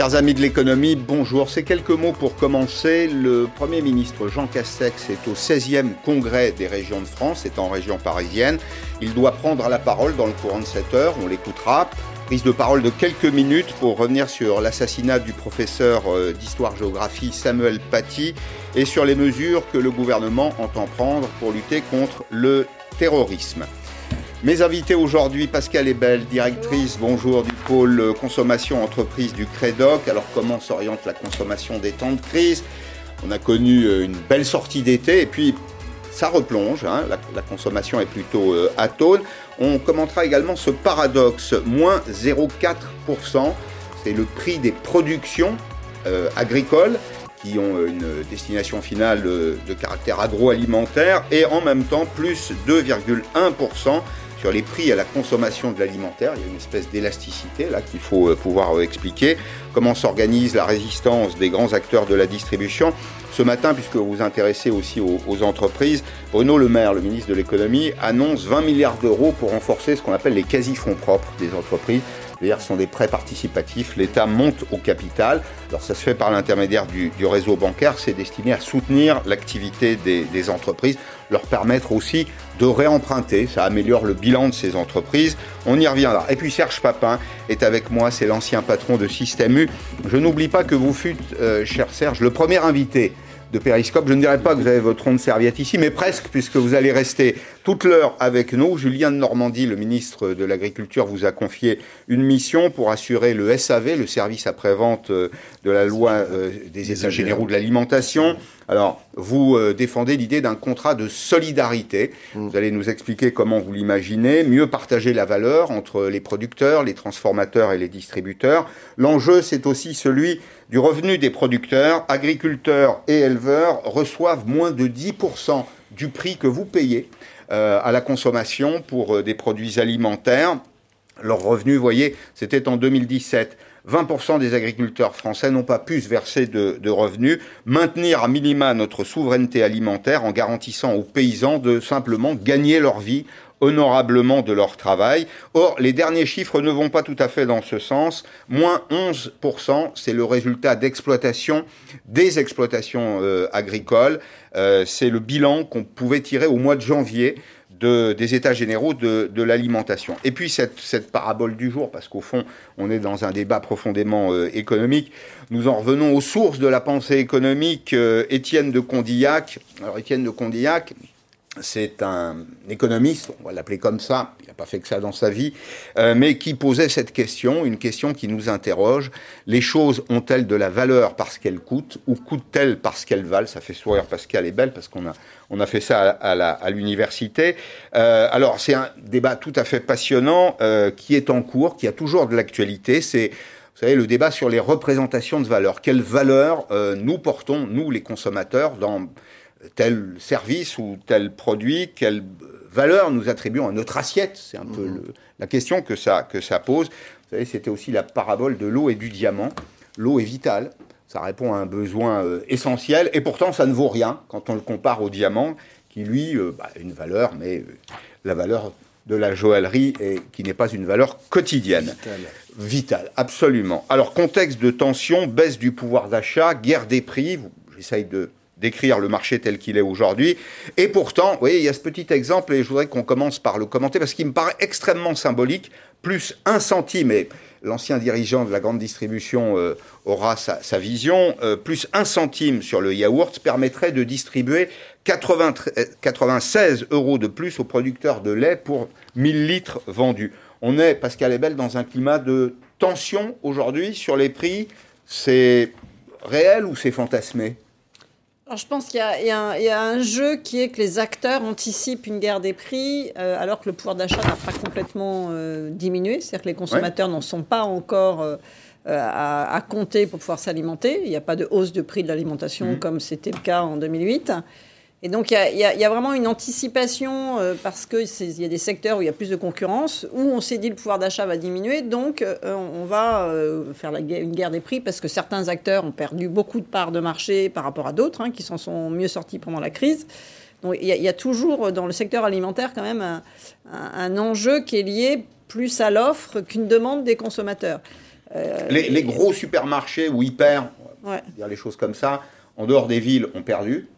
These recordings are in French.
Chers amis de l'économie, bonjour. Ces quelques mots pour commencer. Le Premier ministre Jean Castex est au 16e congrès des régions de France, c'est en région parisienne. Il doit prendre la parole dans le courant de cette heure, on l'écoutera. Prise de parole de quelques minutes pour revenir sur l'assassinat du professeur euh, d'histoire-géographie Samuel Paty et sur les mesures que le gouvernement entend prendre pour lutter contre le terrorisme. Mes invités aujourd'hui, Pascal Ebel, directrice, bonjour, du pôle consommation entreprise du Crédoc. Alors comment s'oriente la consommation des temps de crise? On a connu euh, une belle sortie d'été et puis ça replonge, hein. la, consommation est plutôt euh, atone. On commentera également ce paradoxe, moins 0,4%, c'est le prix des productions euh, agricoles qui ont une destination finale de caractère agroalimentaire et en même temps plus 2,1% sur les prix à la consommation de l'alimentaire. Il y a une espèce d'élasticité là qu'il faut euh, pouvoir euh, expliquer. Comment s'organise la résistance des grands acteurs de la distribution ce matin, puisque vous vous intéressez aussi aux, aux, entreprises, Bruno Le Maire, le ministre de l'économie, annonce 20 milliards d'euros pour renforcer ce qu'on appelle les quasi-fonds propres des entreprises. D'ailleurs, ce sont des prêts participatifs. L'État monte au capital. Alors, ça se fait par l'intermédiaire du, réseau bancaire. C'est destiné à soutenir l'activité des, entreprises, leur permettre aussi de réemprunter. Ça améliore le bilan de ces entreprises. On y reviendra. Et puis, Serge Papin est avec moi. C'est l'ancien patron de Système U. Je n'oublie pas que vous fûtes, euh, cher Serge, le premier invité de Périscope. Je ne dirais pas que vous avez votre rond serviette ici, mais presque, puisque vous allez rester toute l'heure avec nous. Julien de Normandie, le ministre de l'Agriculture, vous a confié une mission pour assurer le SAV, le service après-vente euh, de la loi euh, des États généraux de l'alimentation. Alors, vous euh, défendez l'idée d'un contrat de solidarité. Mm. Vous allez nous expliquer comment vous l'imaginez, mieux partager la valeur entre les producteurs, les transformateurs et les distributeurs. L'enjeu, c'est aussi celui du revenu des producteurs. Agriculteurs et éleveurs reçoivent moins de 10% du prix que vous payez à la consommation pour euh, des produits alimentaires. Leur revenu, vous voyez, c'était en 2017. 20% des agriculteurs français n'ont pas pu se verser de, revenus, maintenir à minima notre souveraineté alimentaire en garantissant aux paysans de simplement gagner leur vie honorablement de leur travail. Or, les derniers chiffres ne vont pas tout à fait dans ce sens. Moins 11%, c'est le résultat d'exploitation des exploitations euh, agricoles. Euh, c'est le bilan qu'on pouvait tirer au mois de janvier de, des États généraux de, l'alimentation. Et puis cette, parabole du jour, parce qu'au fond, on est dans un débat profondément euh, économique, nous en revenons aux sources de la pensée économique. Étienne de Condillac, alors Étienne de Condillac, c'est un économiste, on va l'appeler comme ça, il n'a pas fait que ça dans sa vie, euh, mais qui posait cette question, une question qui nous interroge. Les choses ont-elles de la valeur parce qu'elles coûtent ou coûtent-elles parce qu'elles valent? Ça fait sourire Pascal est belle parce qu'on a, on a fait ça à, à l'université. Euh, alors c'est un débat tout à fait passionnant euh, qui est en cours, qui a toujours de l'actualité. C'est vous savez, le débat sur les représentations de valeur. Quelle valeur euh, nous portons, nous les consommateurs, dans tel service ou tel produit, quelle valeur nous attribuons à notre assiette C'est un peu le, la question que ça, que ça pose. Vous savez, c'était aussi la parabole de l'eau et du diamant. L'eau est vitale, ça répond à un besoin euh, essentiel, et pourtant ça ne vaut rien quand on le compare au diamant, qui lui euh, bah, a une valeur, mais euh, la valeur de la joaillerie et qui n'est pas une valeur quotidienne. Vital. Vital, absolument. Alors, contexte de tension, baisse du pouvoir d'achat, guerre des prix, j'essaye de décrire le marché tel qu'il est aujourd'hui. Et pourtant, vous voyez, il y a ce petit exemple, et je voudrais qu'on commence par le commenter, parce qu'il me paraît extrêmement symbolique, plus un centime, et l'ancien dirigeant de la grande distribution euh, aura sa, vision, euh, plus un centime sur le yaourt permettrait de distribuer 80, 96 euros de plus aux producteurs de lait pour 1000 litres vendus. On est, Pascal Ebel, dans un climat de tension aujourd'hui sur les prix. C'est réel ou c'est fantasmé? Alors, je pense qu'il y, y, y, a un jeu qui est que les acteurs anticipent une guerre des prix euh, alors que le pouvoir d'achat n'a pas complètement euh, diminué. C'est-à-dire que les consommateurs ouais. n'en sont pas encore euh, à, à, compter pour pouvoir s'alimenter. Il n'y a pas de hausse de prix de l'alimentation mmh. comme c'était le cas en 2008. Et donc, il y, y, y a, vraiment une anticipation euh, parce qu'il y a des secteurs où il y a plus de concurrence, où on s'est dit le pouvoir d'achat va diminuer, donc euh, on va euh, faire la guerre, une guerre des prix parce que certains acteurs ont perdu beaucoup de parts de marché par rapport à d'autres hein, qui s'en sont mieux sortis pendant la crise. Donc, il y, y, a toujours dans le secteur alimentaire quand même un, un, un enjeu qui est lié plus à l'offre qu'une demande des consommateurs. les, gros supermarchés ou hyper, dire les choses comme ça, en dehors des villes, ont perdu.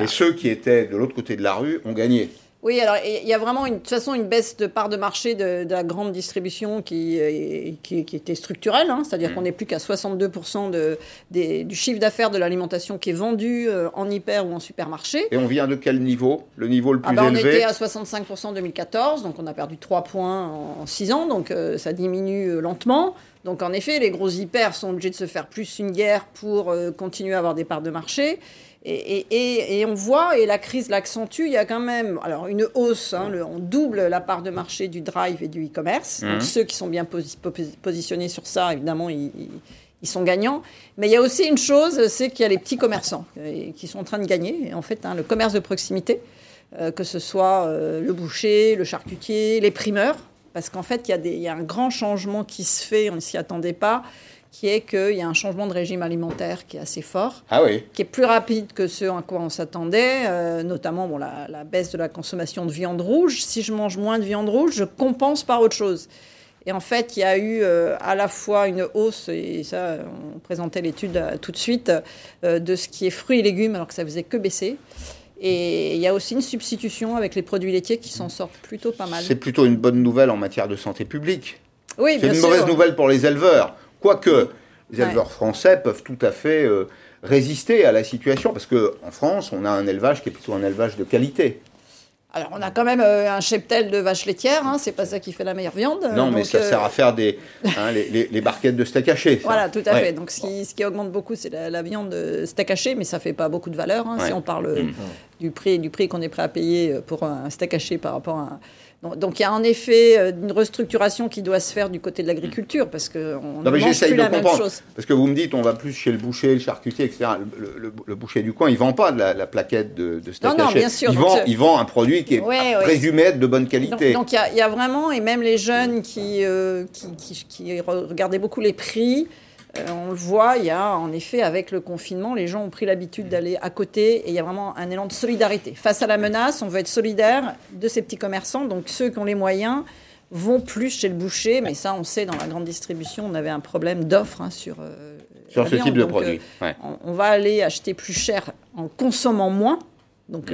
Et ceux qui étaient de l'autre côté de la rue ont gagné. Oui, alors il y a vraiment une, de toute façon une baisse de part de marché de, la grande distribution qui, euh, qui, était structurelle, hein. c'est-à-dire mm. qu'on n'est plus qu'à 62% de, du chiffre d'affaires de l'alimentation qui est vendu euh, en hyper ou en supermarché. Et on vient de quel niveau? Le niveau le ah plus bah, élevé? On était à 65% en 2014, donc on a perdu 3 points en, 6 ans, donc euh, ça diminue lentement. Donc en effet, les gros hyper sont obligés de se faire plus une guerre pour continuer à avoir des parts de marché. Et, on voit, et la crise l'accentue, il y a quand même alors une hausse, hein, on double la part de marché du drive et du e-commerce. Donc mmh. ceux qui sont bien positionnés sur ça, évidemment, ils, sont gagnants. Mais il y a aussi une chose, c'est qu'il y a les petits commerçants qui sont en train de gagner. en fait, hein, le commerce de proximité, euh, que ce soit euh, le boucher, le charcutier, les primeurs, parce qu'en fait, il y, a il y, a un grand changement qui se fait, on ne s'y attendait pas qui est qu'il y a un changement de régime alimentaire qui est assez fort, ah oui. qui est plus rapide que ce à quoi on s'attendait, euh, notamment bon, la, baisse de la consommation de viande rouge. Si je mange moins de viande rouge, je compense par autre chose. Et en fait, il y a eu euh, à la fois une hausse, et ça, on présentait l'étude euh, tout de suite, de ce qui est fruits et légumes, alors que ça faisait que baisser. Et il y a aussi une substitution avec les produits laitiers qui s'en sortent plutôt pas mal. C'est plutôt une bonne nouvelle en matière de santé publique. Oui, C'est une mauvaise nouvelle pour les éleveurs. Quoique, les éleveurs français peuvent tout à fait euh, résister à la situation, parce qu'en France, on a un élevage qui est plutôt un élevage de qualité. Alors, on a quand même euh, un cheptel de vaches laitières, hein, c'est pas ça qui fait la meilleure viande. Non, mais ça sert à faire des, hein, les, barquettes de steak haché. Voilà, tout à fait. Donc, ce qui, ce qui, augmente beaucoup, c'est la, viande de steak haché, mais ça fait pas beaucoup de valeur. Hein, si on parle mm. du prix, du prix qu'on est prêt à payer pour un steak haché par rapport à donc il y a en effet euh, une restructuration qui doit se faire du côté de l'agriculture parce que on ne mange plus la même chose. Parce que vous me dites on va plus chez le boucher, le charcutier, etc. Le, boucher du coin, il vend pas de la, plaquette de, de steak non, non, bien sûr. Il, vend, il vend un produit qui est présumé être de bonne qualité. Donc il y, a vraiment et même les jeunes qui, euh, qui, qui regardaient beaucoup les prix. Euh, on le voit, il y a en effet, avec le confinement, les gens ont pris l'habitude d'aller à côté et il y a vraiment un élan de solidarité. Face à la menace, on veut être solidaire de ces petits commerçants. Donc ceux qui ont les moyens vont plus chez le boucher, mais ça, on sait, dans la grande distribution, on avait un problème d'offre hein, sur, euh, sur ce type de produit. Euh, on, va aller acheter plus cher en consommant moins. Donc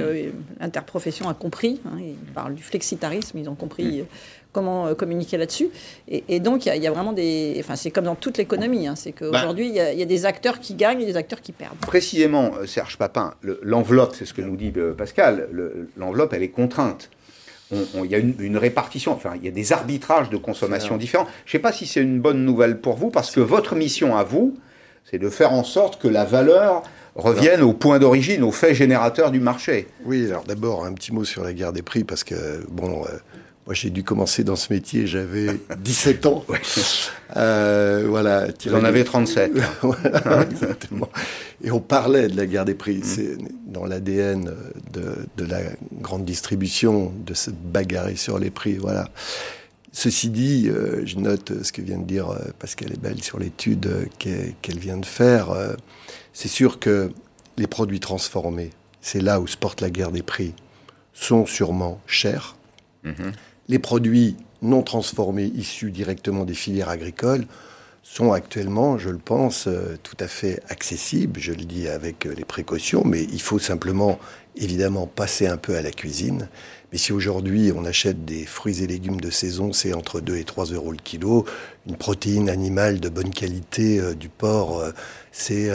l'interprofession a compris, hein, ils parlent du flexitarisme, ils ont compris comment euh, communiquer là-dessus. Et, donc, il y, a vraiment des. Enfin, c'est comme dans toute l'économie. Hein, c'est qu'aujourd'hui, il y, a des acteurs qui gagnent et des acteurs qui perdent. Précisément, euh, Serge Papin, l'enveloppe, c'est ce que nous dit euh, Pascal, l'enveloppe, elle est contrainte. Il y a une, répartition, enfin, il y a des arbitrages de consommation différents. Je ne sais pas si c'est une bonne nouvelle pour vous, parce que votre mission à vous, c'est de faire en sorte que la valeur revienne au point d'origine, au fait générateur du marché. Oui, alors d'abord un petit mot sur la guerre des prix, parce que, bon, moi, j'ai dû commencer dans ce métier, j'avais 17 ans. euh, voilà. Vous en avez 37. voilà, exactement. Et on parlait de la guerre des prix. Mm. C'est dans l'ADN de, de, la grande distribution, de se bagarrer sur les prix. Voilà. Ceci dit, euh, je note ce que vient de dire euh, Pascal Ebel sur l'étude euh, qu'elle vient de faire. c'est sûr que les produits transformés, c'est là où se porte la guerre des prix, sont sûrement chers. Mm-hmm. Les produits non transformés issus directement des filières agricoles sont actuellement, je le pense, euh, tout à fait accessibles. Je le dis avec euh, les précautions, mais il faut simplement, évidemment, passer un peu à la cuisine. Mais si aujourd'hui on achète des fruits et légumes de saison, c'est entre 2 et 3 euros le kilo. Une protéine animale de bonne qualité euh, du porc, c'est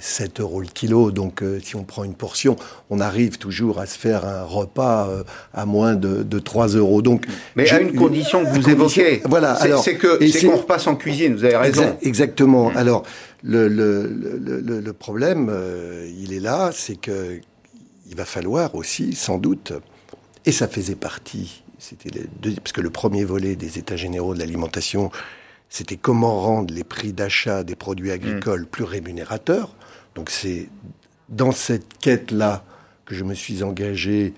7 euros le kilo. Donc si on prend une portion, on arrive toujours à se faire un repas à moins de, de 3 euros. Donc, Mais à une condition que vous évoquez, voilà, c'est qu'on repasse en cuisine, vous avez raison. exactement. Mm. Alors le, le, le, le problème, il est là, c'est que il va falloir aussi, sans doute, et ça faisait partie, c'était parce que le premier volet des États généraux de l'alimentation, c'était comment rendre les prix d'achat des produits agricoles mm. plus rémunérateurs. Donc c'est dans cette quête-là que je me suis engagé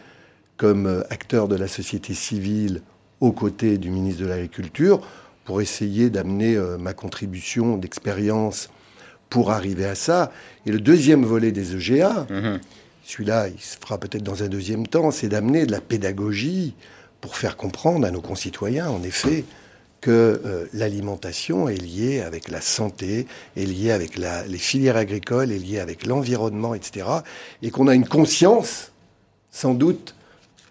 comme euh, acteur de la société civile aux côtés du ministre de l'Agriculture pour essayer d'amener euh, ma contribution d'expérience pour arriver à ça. Et le deuxième volet des EGA, mm-hmm. Celui-là, il se fera peut-être dans un deuxième temps, c'est d'amener de la pédagogie pour faire comprendre à nos concitoyens, en effet, que euh, l'alimentation est liée avec la santé, est liée avec les filières agricoles, est liée avec l'environnement, etc. Et qu'on a une conscience, sans doute,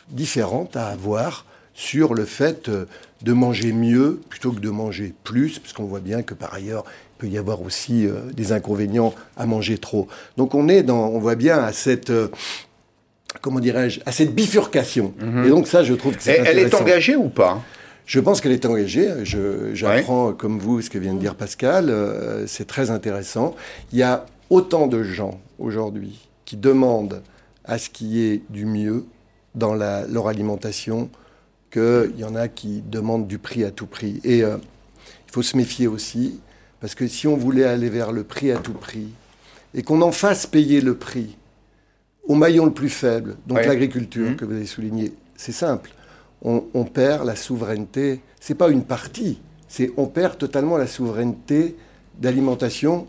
différente à avoir sur le fait euh, de manger mieux plutôt que de manger plus, puisqu'on voit bien que par ailleurs, il peut y avoir aussi euh, des inconvénients à manger trop. Donc on est dans, on voit bien à cette, comment dirais-je, à cette bifurcation. Mhm. Et donc ça, je trouve que c'est Elle est engagée ou pas? Je pense qu'elle est engagée. J'apprends, comme vous, ce que vient de dire Pascal. Euh, c'est très intéressant. Il y a autant de gens aujourd'hui qui demandent à ce qu'il y ait du mieux dans leur alimentation qu'il y en a qui demandent du prix à tout prix. Et euh, il faut se méfier aussi, parce que si on voulait aller vers le prix à tout prix, et qu'on en fasse payer le prix au maillon le plus faible, donc l'agriculture mmh. que vous avez souligné, c'est simple on, perd la souveraineté. C'est pas une partie, c'est on perd totalement la souveraineté d'alimentation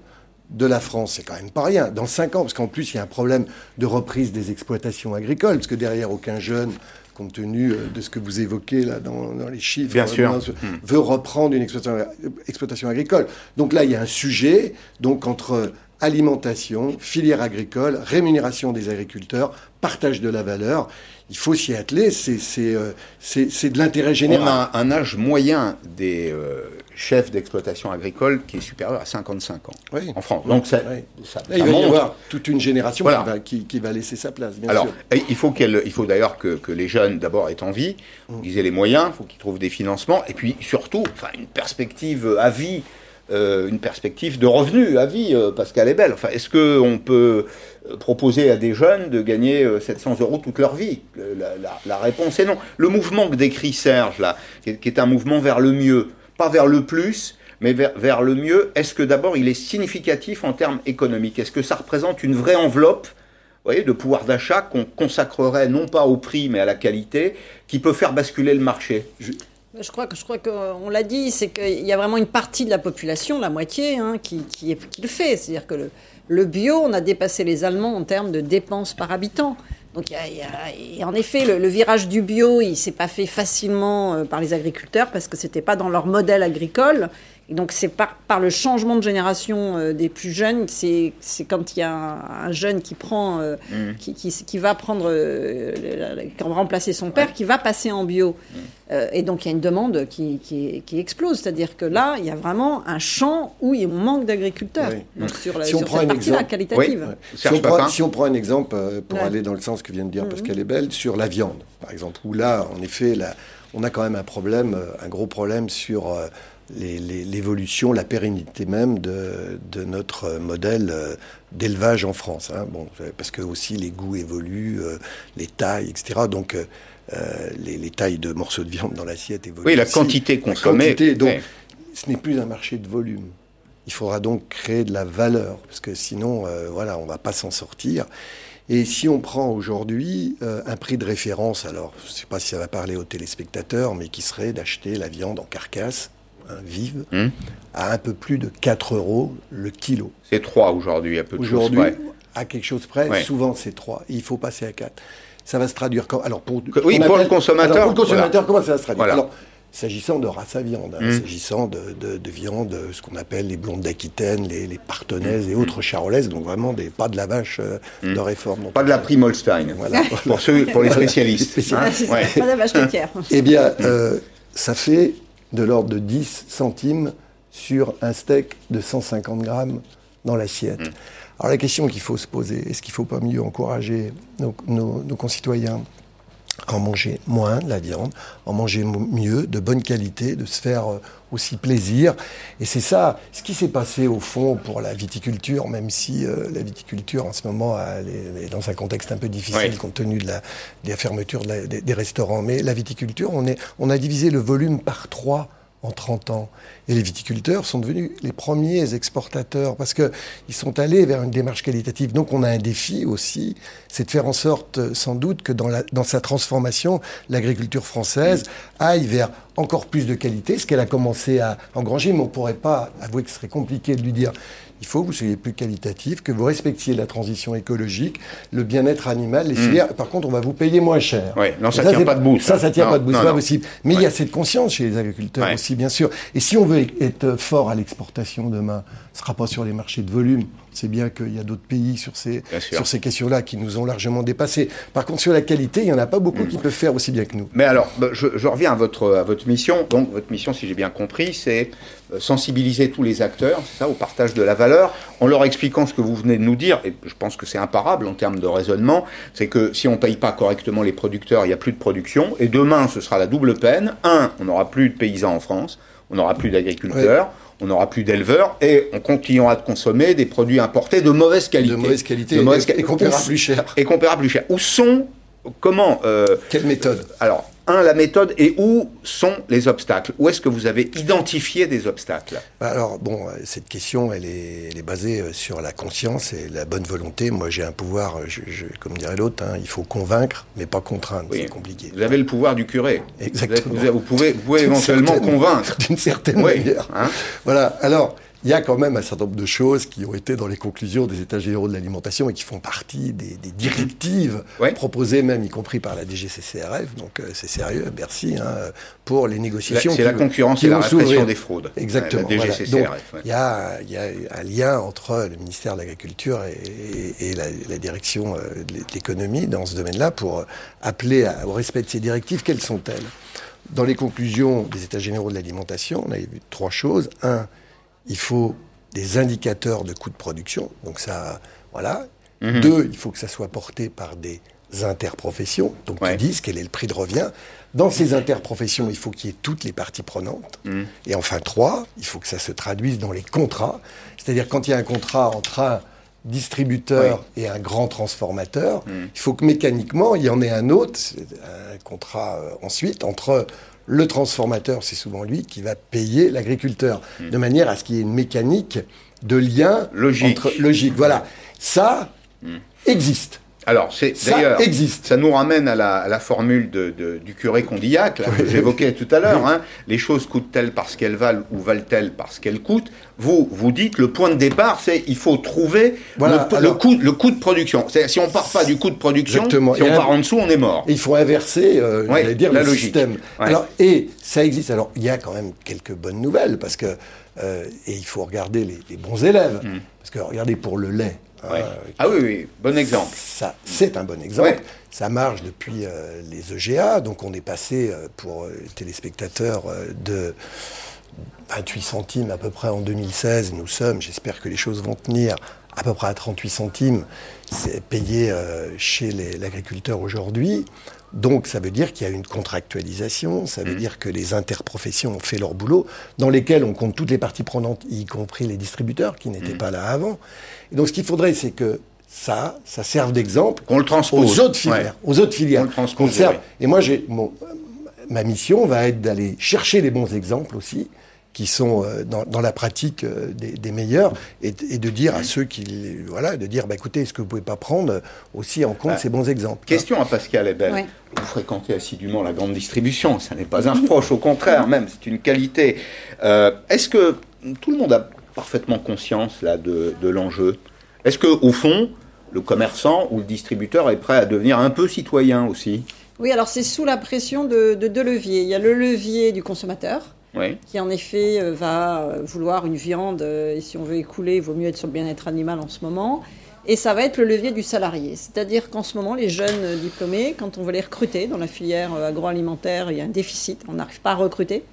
de la France. C'est quand même pas rien. Dans cinq ans, parce qu'en plus il y a un problème de reprise des exploitations agricoles, parce que derrière aucun jeune compte tenu euh, de ce que vous évoquez là dans, les chiffres, hmm. veut reprendre une exploitation, exploitation, agricole. Donc là, il y a un sujet donc entre alimentation, filière agricole, rémunération des agriculteurs, partage de la valeur il faut s'y atteler, euh, c'est de l'intérêt général. On a un âge moyen des euh, chefs d'exploitation agricole qui est supérieur à 55 ans en France. Donc ça, il va y avoir toute une génération qui, va, laisser sa place. Bien Alors, il faut, il faut d'ailleurs que, les jeunes d'abord aient envie, mm. qu'ils aient les moyens, il faut qu'ils trouvent des financements, et puis surtout, enfin, une perspective à vie euh, une perspective de revenus à vie, euh, Pascal est belle. Enfin, est-ce qu'on peut euh, proposer à des jeunes de gagner 700 euros toute leur vie? La, réponse est non. Le mouvement que décrit Serge, là, qui est, un mouvement vers le mieux, pas vers le plus, mais vers, le mieux, est-ce que d'abord il est significatif en termes économiques? Est-ce que ça représente une vraie enveloppe voyez, de pouvoir d'achat qu'on consacrerait non pas au prix mais à la qualité, qui peut faire basculer le marché? Je crois que je crois qu'on l'a dit, c'est qu'il y a vraiment une partie de la population, la moitié, hein, qui, qui, le fait. C'est-à-dire que le, le, bio, on a dépassé les Allemands en termes de dépenses par habitant. Donc, il y a, en effet, le, virage du bio, il s'est pas fait facilement euh, par les agriculteurs parce que c'était pas dans leur modèle agricole. Et donc c'est par, par, le changement de génération euh, des plus jeunes, c'est quand il y a un, jeune qui prend, euh, mmh. qui, qui, qui, va prendre, euh, qui va remplacer son père, qui va passer en bio. Mmh. et donc il y a une demande qui, qui explose, c'est-à-dire que là, il y a vraiment un champ où il manque d'agriculteurs. Donc sur, la, si on prend cette partie-là, qualitative. Si, on prend, si, on prend, un exemple, pour aller dans le sens que vient de dire mmh. Pascal Ebel, sur la viande, par exemple, où là, en effet, là, on a quand même un problème, un gros problème sur l'évolution, la pérennité même de, notre modèle euh, d'élevage en France. Hein. Bon, parce que aussi les goûts évoluent, euh, les tailles, etc. Donc euh, les, tailles de morceaux de viande dans l'assiette évoluent. Oui, la quantité consommée. donc, ce n'est plus un marché de volume. Il faudra donc créer de la valeur, parce que sinon, voilà, on ne va pas s'en sortir. Et si on prend aujourd'hui un prix de référence, alors je ne sais pas si ça va parler aux téléspectateurs, mais qui serait d'acheter la viande en carcasse vive hmm. à un peu plus de 4 euros le kilo. C'est 3 aujourd'hui, à peu Aujourd'hui, à quelque chose près, souvent c'est 3. Il faut passer à 4. Ça va se traduire quand Alors pour, oui, pour le consommateur. pour le consommateur, comment ça va se traduire alors, S'agissant de race à viande, hein, hmm. s'agissant de, de, viande, ce qu'on appelle les blondes d'Aquitaine, les, les partenaises et hmm. autres charolaises, donc vraiment des, pas de la vache euh, de réforme. pas de la prime Holstein, voilà. pour, ceux, pour les spécialistes. Ah, pas de la vache laitière. Eh bien, euh, ça fait de l'ordre de 10 centimes sur un steak de 150 grammes dans l'assiette. Mm. Alors la question qu'il faut se poser, est-ce qu'il ne faut pas mieux encourager nos concitoyens en manger moins de la viande, en manger mieux, de bonne qualité, de se faire euh, aussi plaisir. Et c'est ça, ce qui s'est passé au fond pour la viticulture, même si euh, la viticulture en ce moment est, dans un contexte un peu difficile compte tenu de la, fermeture des, restaurants. Mais la viticulture, on, est, on a divisé le volume par trois en 30 ans. Et les viticulteurs sont devenus les premiers exportateurs parce qu'ils sont allés vers une démarche qualitative. Donc on a un défi aussi, c'est de faire en sorte sans doute que dans, la, dans sa transformation, l'agriculture française aille vers encore plus de qualité, ce qu'elle a commencé à engranger, mais on ne pourrait pas avouer que ce serait compliqué de lui dire il faut que vous soyez plus qualitatif, que vous respectiez la transition écologique, le bien-être animal, les filières. Par contre, on va vous payer moins cher. Oui, non, ça ne tient pas debout. Ça, ça, tient pas debout, c'est pas possible. Mais il y a cette conscience chez les agriculteurs aussi, bien sûr. Et si on veut être fort à l'exportation demain, ce ne sera pas sur les marchés de volume. C'est bien qu'il y a d'autres pays sur ces, sur ces questions-là qui nous ont largement dépassés. Par contre, sur la qualité, il n'y en a pas beaucoup hmm. qui peuvent faire aussi bien que nous. Mais alors, bah, je, je reviens à votre, à votre mission. Donc, votre mission, si j'ai bien compris, c'est euh, sensibiliser tous les acteurs, c'est ça, au partage de la valeur, en leur expliquant ce que vous venez de nous dire, et je pense que c'est imparable en termes de raisonnement, c'est que si on ne paye pas correctement les producteurs, il n'y a plus de production, et demain, ce sera la double peine. Un, on n'aura plus de paysans en France, on n'aura plus d'agriculteurs. On n'aura plus d'éleveurs et on continuera de consommer des produits importés de mauvaise qualité. De mauvaise qualité, et, qu'on paiera plus cher. Et qu'on paiera plus cher. Où sont, comment... Euh, Quelle méthode? Alors, un, la méthode et où sont les obstacles? Où est-ce que vous avez identifié des obstacles? Bah Alors, bon, euh, cette question, elle est, elle est, basée euh, sur la conscience et la bonne volonté. Moi, j'ai un pouvoir, je, comme dirait l'autre, hein, il faut convaincre, mais pas contraindre. c'est compliqué. Vous avez le pouvoir du curé. Exactement. Vous, pouvez, vous pouvez éventuellement convaincre. D'une certaine manière. Hein voilà. Alors, il y a quand même un certain nombre de choses qui ont été dans les conclusions des États généraux de l'alimentation et qui font partie des, directives proposées même, y compris par la DGCCRF. Donc euh, c'est sérieux, merci, hein, pour les négociations. C'est la concurrence et la répression des fraudes. Exactement. La DGCCRF. il y, a, un lien entre le ministère de l'Agriculture et, la, direction euh, de l'économie dans ce domaine-là pour appeler au respect de ces directives. Quelles sont-elles? Dans les conclusions des États généraux de l'alimentation, on a vu trois choses. Un, il faut des indicateurs de coûts de production. Donc ça, voilà. Mhm. Deux, il faut que ça soit porté par des interprofessions, donc qui disent quel est le prix de revient. Dans ces interprofessions, il faut qu'il y ait toutes les parties prenantes. Mhm. Et enfin, trois, il faut que ça se traduise dans les contrats. C'est-à-dire quand il y a un contrat entre un distributeur et un grand transformateur, mhm. il faut que mécaniquement, il y en ait un autre, un contrat euh, ensuite, entre le transformateur, c'est souvent lui qui va payer l'agriculteur, hmm. de manière à ce qu'il y ait une mécanique de lien logique. Entre, logique. Voilà, ça hmm. existe. Alors, c'est d'ailleurs, existe. Ça nous ramène à la, formule du curé Condillac que j'évoquais tout à l'heure. Hein. Les choses coûtent-elles parce qu'elles valent ou valent-elles parce qu'elles coûtent? Vous, vous dites le point de départ, c'est il faut trouver le, coût, le coût de production. Si on part pas du coût de production, si on part en dessous, on est mort. Il faut inverser, euh, dire, le système. Alors, et ça existe. Alors, il y a quand même quelques bonnes nouvelles parce que euh, et il faut regarder les, bons élèves. Hmm. Parce que regardez pour le lait. Euh, ah oui, oui, bon exemple. Ça, c'est un bon exemple. Ça marche depuis euh, les EGA, donc on est passé euh, pour les téléspectateurs de 28 centimes à peu près en 2016. Nous sommes, j'espère que les choses vont tenir, à peu près à 38 centimes c'est payé chez l'agriculteur aujourd'hui. Donc ça veut dire qu'il y a une contractualisation, ça veut mmh. dire que les interprofessions ont fait leur boulot, dans lesquels on compte toutes les parties prenantes, y compris les distributeurs qui n'étaient mmh. pas là avant. Et donc ce qu'il faudrait, c'est que ça, ça serve d'exemple le transpose aux autres filières, aux autres filières. Qu'on Et moi, j'ai ma mission va être d'aller chercher les bons exemples aussi qui sont euh, dans, la pratique euh, des, meilleurs et, de dire à ceux qui voilà de dire bah, écoutez est-ce que vous pouvez pas prendre aussi en compte bah, ces bons exemples? Question à Pascal Ebel. Vous fréquentez assidûment la grande distribution ça n'est pas un reproche au contraire même c'est une qualité. Euh, est-ce que tout le monde a parfaitement conscience là de, l'enjeu? Est-ce que au fond le commerçant ou le distributeur est prêt à devenir un peu citoyen aussi? Oui, alors c'est sous la pression de, de, deux leviers. Il y a le levier du consommateur, qui en effet euh, va euh, vouloir une viande, euh, et si on veut écouler, il vaut mieux être sur le bien-être animal en ce moment. Et ça va être le levier du salarié. C'est-à-dire qu'en ce moment, les jeunes diplômés, quand on veut les recruter dans la filière agroalimentaire, il y a un déficit, on n'arrive pas à recruter,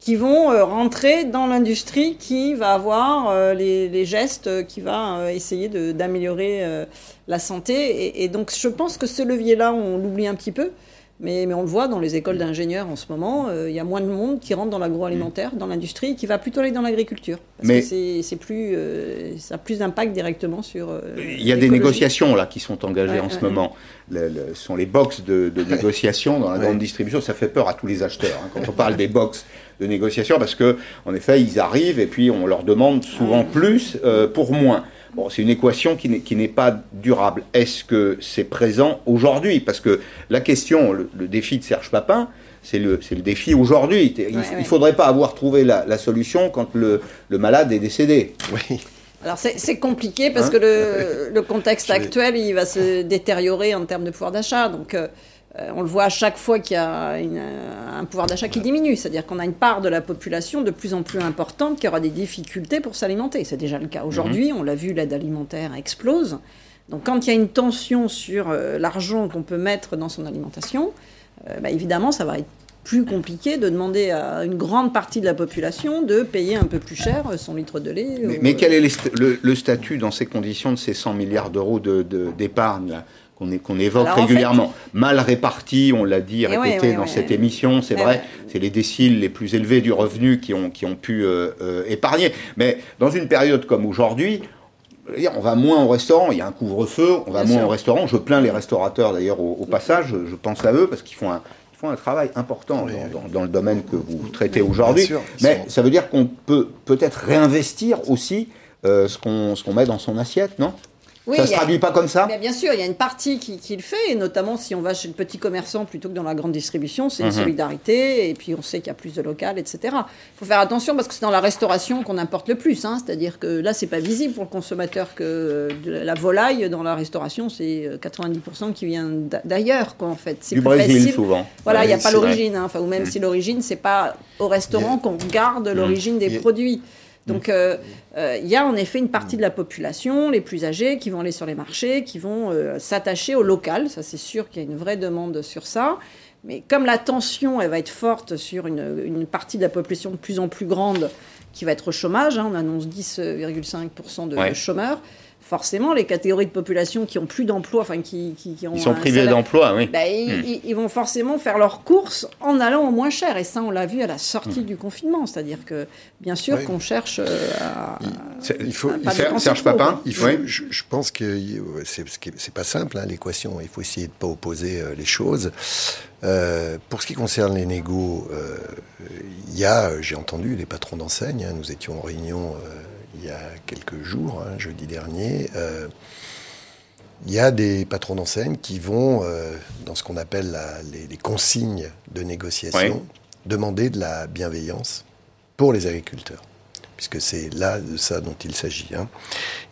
qui vont rentrer dans l'industrie qui va avoir les, gestes, qui va essayer d'améliorer la santé. Et, et, donc je pense que ce levier-là, on l'oublie un petit peu. Mais, mais, on le voit dans les écoles d'ingénieurs en ce moment, euh, il y a moins de monde qui rentre dans l'agroalimentaire, dans l'industrie, qui va plutôt aller dans l'agriculture. Parce mais que c'est plus, euh, ça a plus d'impact directement sur. Euh, il y a des négociations là qui sont engagées en ce moment. ce sont les box de, de négociation dans la grande distribution. Ça fait peur à tous les acheteurs hein, quand on parle des box de négociation parce que en effet ils arrivent et puis on leur demande souvent plus pour moins. Bon, c'est une équation qui n'est pas durable. Est-ce que c'est présent aujourd'hui? Parce que la question, le, défi de Serge Papin, c'est le, le, défi aujourd'hui. Il ne faudrait pas avoir trouvé la, solution quand le, le, malade est décédé. Oui. Alors c'est compliqué parce hein que le, le contexte actuel, il va se détériorer en termes de pouvoir d'achat. Donc euh, on le voit à chaque fois qu'il y a un pouvoir d'achat qui diminue. C'est-à-dire qu'on a une part de la population de plus en plus importante qui aura des difficultés pour s'alimenter. C'est déjà le cas aujourd'hui. Mhm. On l'a vu, l'aide alimentaire explose. Donc quand il y a une tension sur euh, l'argent qu'on peut mettre dans son alimentation, bah, évidemment, ça va être plus compliqué de demander à une grande partie de la population de payer un peu plus cher son litre de lait. Mais, quel est le, statut dans ces conditions de ces 100 milliards d'euros d'épargne de, qu'on évoque régulièrement. Mal répartis, on l'a dit, eh répété dans cette émission, c'est eh vrai, c'est les déciles les plus élevés du revenu qui ont, qui ont pu euh, euh, épargner. Mais dans une période comme aujourd'hui, on va moins au restaurant, il y a un couvre-feu, on va moins au restaurant. Je plains les restaurateurs d'ailleurs au, passage, je pense à eux parce qu'ils font un, font un travail important dans, le domaine que vous traitez aujourd'hui. Mais ça veut dire qu'on peut peut-être réinvestir aussi euh, ce qu'on met dans son assiette, non? Ça ne se traduit pas comme ça Bien sûr, il y a une partie qui, le fait, et notamment si on va chez le petit commerçant plutôt que dans la grande distribution, c'est une mhm. solidarité, et puis on sait qu'il y a plus de local, etc. Il faut faire attention parce que c'est dans la restauration qu'on importe le plus. Hein. C'est-à-dire que là, c'est pas visible pour le consommateur que la volaille dans la restauration, c'est 90% euh, qui vient d'ailleurs, quoi, en fait. Du Brésil, souvent. Voilà, il n'y a pas l'origine. Hein. Ou même mhm. si l'origine, c'est pas au restaurant qu'on garde mhm. l'origine des produits. Donc euh, euh, il y a en effet une partie de la population, les plus âgés, qui vont aller sur les marchés, qui vont euh, s'attacher au local. Ça c'est sûr qu'il y a une vraie demande sur ça. Mais comme la tension, elle va être forte sur une, partie de la population de plus en plus grande qui va être au chômage, hein, on annonce 10,5% de chômeurs, forcément, les catégories de population qui ont plus d'emploi, enfin qui, qui, ont ils sont privés d'emploi, oui. Bah, hmm. ils, vont forcément faire leurs courses en allant au moins cher, et ça, on l'a vu à la sortie hmm. du confinement, c'est-à-dire que bien sûr qu'on cherche euh, à, il, faut, Serge Papin, il faut, je, pense que c'est pas simple hein, l'équation. Il faut essayer de pas opposer euh, les choses. Euh, pour ce qui concerne les négos, il y a, j'ai entendu les patrons d'enseigne, hein, nous étions en réunion il y a quelques jours, hein, jeudi dernier, euh, il y a des patrons d'enseigne qui vont, euh, dans ce qu'on appelle les, consignes de négociation, demander de la bienveillance pour les agriculteurs puisque c'est là de ça dont il s'agit. Hein.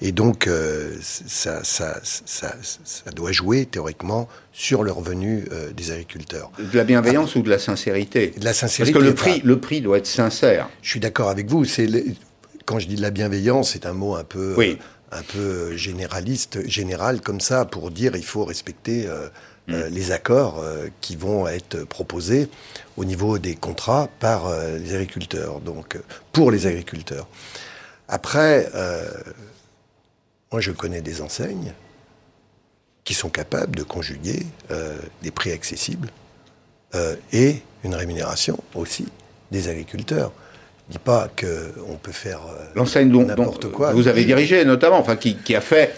Et donc, euh, ça, ça, ça, ça, doit jouer théoriquement sur le revenu des agriculteurs. De la bienveillance ou de la sincérité? De la sincérité. Parce que le prix, le prix doit être sincère. Je suis d'accord avec vous. C'est quand je dis de la bienveillance, c'est un mot un peu, un peu généraliste, général comme ça, pour dire il faut respecter euh, mm. euh, les accords euh, qui vont être proposés au niveau des contrats par les agriculteurs, donc pour les agriculteurs. Après, moi je connais des enseignes qui sont capables de conjuguer des prix accessibles et une rémunération aussi des agriculteurs dis pas qu'on peut faire euh, l'enseigne dont, n'importe quoi. Vous avez dirigé notamment, enfin qui, qui, a fait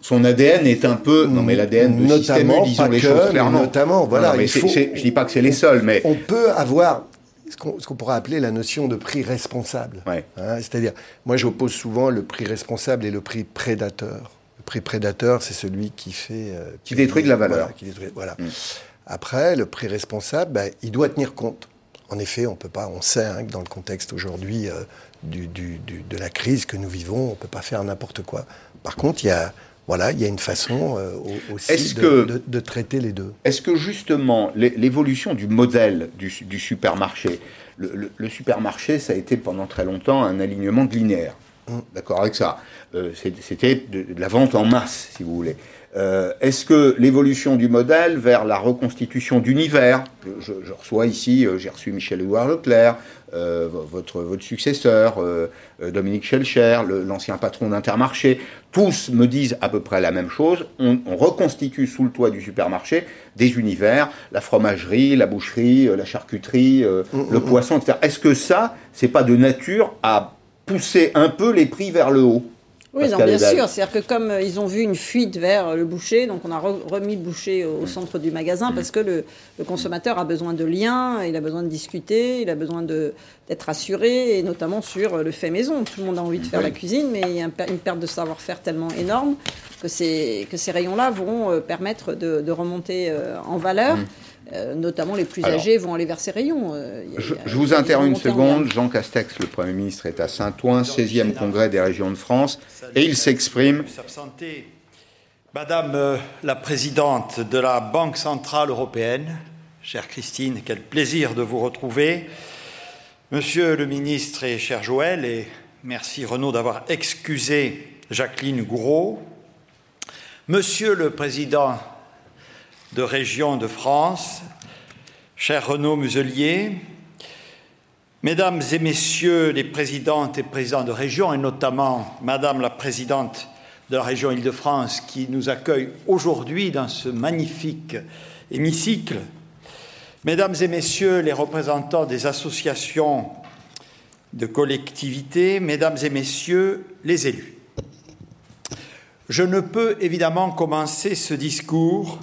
son ADN est un peu non mais l'ADN de système disons les choses clairement. Notamment, voilà. mais je dis pas que c'est les seuls, mais on peut avoir ce qu'on pourrait appeler la notion de prix responsable. Ouais. Hein, c'est-à-dire, moi j'oppose souvent le prix responsable et le prix prédateur. Le prix prédateur, c'est celui qui fait euh, qui, détruit de la valeur. Voilà. Qui détruit, voilà. Mm. Après, le prix responsable, ben, il doit tenir compte en effet, on peut pas, on sait hein, que dans le contexte aujourd'hui euh, de la crise que nous vivons, on ne peut pas faire n'importe quoi. Par contre, il y a, voilà, il y a une façon euh, aussi de, traiter les deux. Est-ce que justement l'évolution du modèle du, supermarché, le, supermarché, ça a été pendant très longtemps un alignement de linéaire. Hum. D'accord avec ça? Euh, c'était de, la vente en masse, si vous voulez. Euh, est-ce que l'évolution du modèle vers la reconstitution d'univers, je, reçois ici, euh, j'ai reçu Michel-Édouard Leclerc, euh, votre, votre successeur, Dominique Schelcher, l'ancien patron d'Intermarché, tous me disent à peu près la même chose. On, reconstitue sous le toit du supermarché des univers, la fromagerie, la boucherie, la charcuterie, mmh, le mmh, mmh. poisson, etc. Est-ce que ça, c'est pas de nature à pousser un peu les prix vers le haut? Oui, bien sûr. C'est-à-dire que comme euh, ils ont vu une fuite vers le boucher, donc on a remis le boucher au, mm. centre du magasin mm. parce que le, consommateur a besoin de liens, il a besoin de discuter, il a besoin d'être assuré, et notamment sur le fait maison. Tout le monde a envie de faire la cuisine, mais il y a une perte de savoir-faire tellement énorme que ces, que ces rayons-là vont euh, permettre de, remonter euh, en valeur. Mm. notamment les plus âgés vont aller vers ces rayons. je, vous interromps une seconde. Jean Castex, le Premier ministre, est à Saint-Ouen, 16e congrès des régions de France, et il s'exprime. Madame la présidente de la Banque centrale européenne, chère Christine, quel plaisir de vous retrouver. Monsieur le ministre et cher Joël, et merci Renaud d'avoir excusé Jacqueline Gouraud. Monsieur le président de Région de France, cher Renaud Muselier, Mesdames et Messieurs les présidentes et présidents de région, et notamment Madame la présidente de la région Île-de-France qui nous accueille aujourd'hui dans ce magnifique hémicycle, Mesdames et Messieurs les représentants des associations de collectivités, Mesdames et Messieurs les élus, je ne peux évidemment commencer ce discours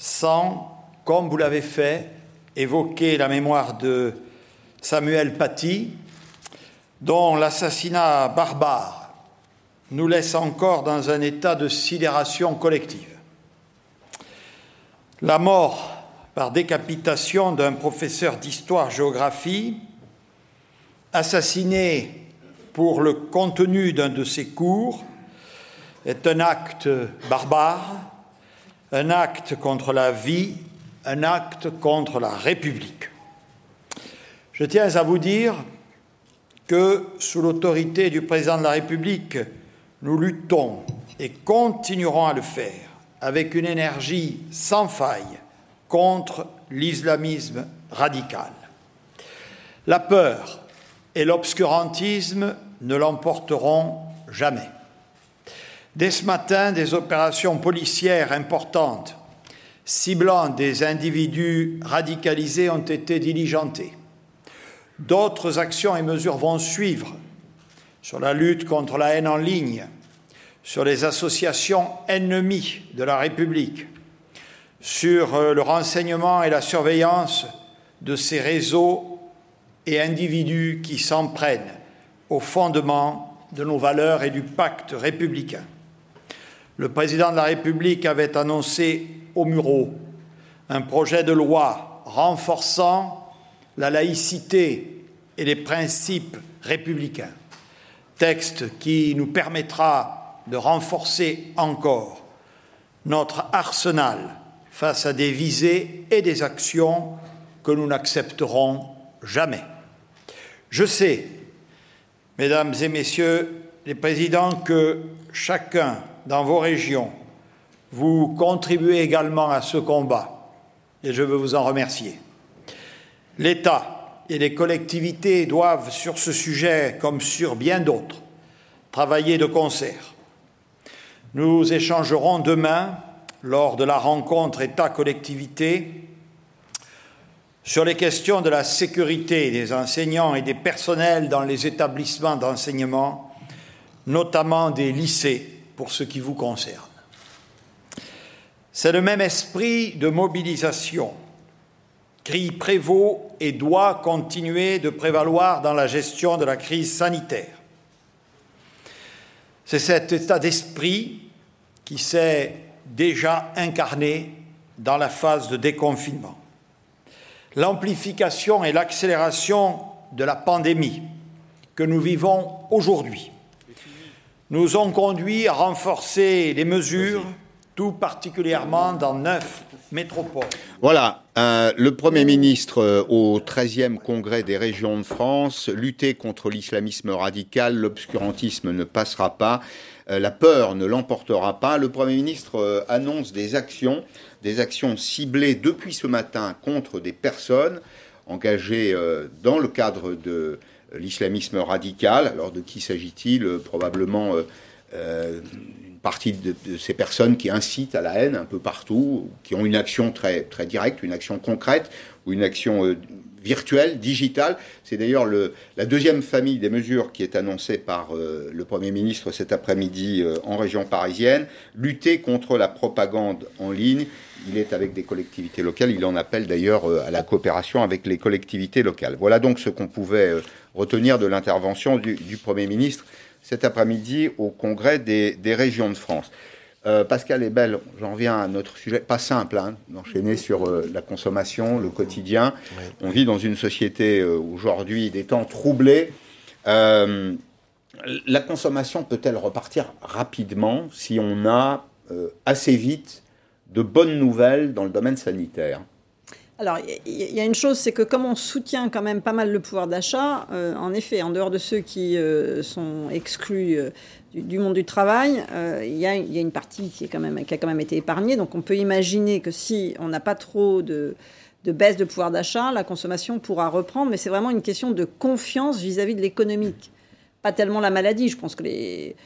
sans, comme vous l'avez fait, évoquer la mémoire de Samuel Paty, dont l'assassinat barbare nous laisse encore dans un état de sidération collective. La mort par décapitation d'un professeur d'histoire-géographie, assassiné pour le contenu d'un de ses cours, est un acte barbare, un acte contre la vie, un acte contre la République. Je tiens à vous dire que, sous l'autorité du président de la République, nous luttons et continuerons à le faire avec une énergie sans faille contre l'islamisme radical. La peur et l'obscurantisme ne l'emporteront jamais. Dès ce matin, des opérations policières importantes ciblant des individus radicalisés ont été diligentées. D'autres actions et mesures vont suivre sur la lutte contre la haine en ligne, sur les associations ennemies de la République, sur euh, le renseignement et la surveillance de ces réseaux et individus qui s'en prennent au fondement de nos valeurs et du pacte républicain. Le président de la République avait annoncé au Murau un projet de loi renforçant la laïcité et les principes républicains, texte qui nous permettra de renforcer encore notre arsenal face à des visées et des actions que nous n'accepterons jamais. Je sais, mesdames et messieurs les présidents, que chacun dans vos régions, vous contribuez également à ce combat et je veux vous en remercier. L'État et les collectivités doivent, sur ce sujet comme sur bien d'autres, travailler de concert. Nous échangerons demain lors de la rencontre État-collectivité sur les questions de la sécurité des enseignants et des personnels dans les établissements d'enseignement, notamment des lycées, pour ce qui vous concerne. C'est le même esprit de mobilisation qui prévaut et doit continuer de prévaloir dans la gestion de la crise sanitaire. C'est cet état d'esprit qui s'est déjà incarné dans la phase de déconfinement. L'amplification et l'accélération de la pandémie que nous vivons aujourd'hui nous ont conduit à renforcer les mesures, tout particulièrement dans neuf métropoles. Voilà, euh, le Premier ministre euh, au 13e congrès des régions de France, lutter contre l'islamisme radical, l'obscurantisme ne passera pas. Euh, la peur ne l'emportera pas. Le Premier ministre annonce des actions, des actions ciblées depuis ce matin contre des personnes engagées dans le cadre de l'islamisme radical. Alors de qui s'agit-il? Probablement une partie de, ces personnes qui incitent à la haine un peu partout, qui ont une action très, très directe, une action concrète ou une action virtuel, digital. C'est d'ailleurs la deuxième famille des mesures qui est annoncée par euh, le Premier ministre cet après-midi euh, en région parisienne. Lutter contre la propagande en ligne. Il est avec des collectivités locales. Il en appelle d'ailleurs euh, à la coopération avec les collectivités locales. Voilà donc ce qu'on pouvait retenir de l'intervention du, Premier ministre cet après-midi au Congrès des, des régions de France. Euh, Pascal est belle, j'en viens à notre sujet, pas simple, hein, d'enchaîner sur euh, la consommation, le quotidien. On vit dans une société euh, aujourd'hui des temps troublés. la consommation peut-elle repartir rapidement si on a assez vite de bonnes nouvelles dans le domaine sanitaire? Alors, il y a une chose, c'est que comme on soutient quand même pas mal le pouvoir d'achat, en effet, en dehors de ceux qui sont exclus du, monde du travail, euh, il y, a une partie qui a quand même été épargnée. Donc on peut imaginer que si on n'a pas trop de, baisse de pouvoir d'achat, la consommation pourra reprendre. Mais c'est vraiment une question de confiance vis-à-vis de l'économique. Pas tellement la maladie. Je pense que les,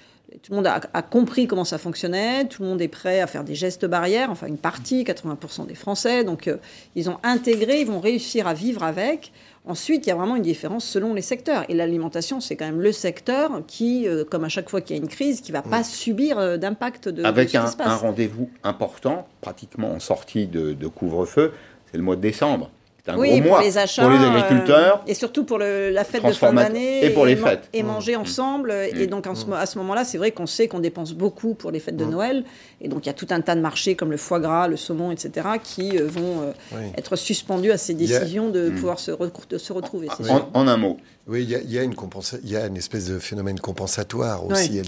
tout le monde a, compris comment ça fonctionnait. Tout le monde est prêt à faire des gestes barrières. Enfin, une partie, 80% des Français. Donc euh, ils ont intégré, ils vont réussir à vivre avec. Ensuite, il y a vraiment une différence selon les secteurs. Et l'alimentation, c'est quand même le secteur qui, euh, comme à chaque fois qu'il y a une crise, qui ne va pas subir euh, d'impact de, Avec ce un, un rendez-vous important, pratiquement en sortie de couvre-feu, c'est le mois de décembre oui, pour les achats, pour les agriculteurs. Euh, et surtout pour la fête de fin d'année. Et pour les fêtes. Et manger mmh. ensemble. Et mmh. donc à ce moment-là, c'est vrai qu'on sait qu'on dépense beaucoup pour les fêtes de mmh. Noël. Et donc il y a tout un tas de marchés comme le foie gras, le saumon, etc., qui euh, vont euh, être suspendus à ces décisions de pouvoir se, se retrouver. En, un mot. Oui, il y, a, une il y a une espèce de phénomène compensatoire aussi.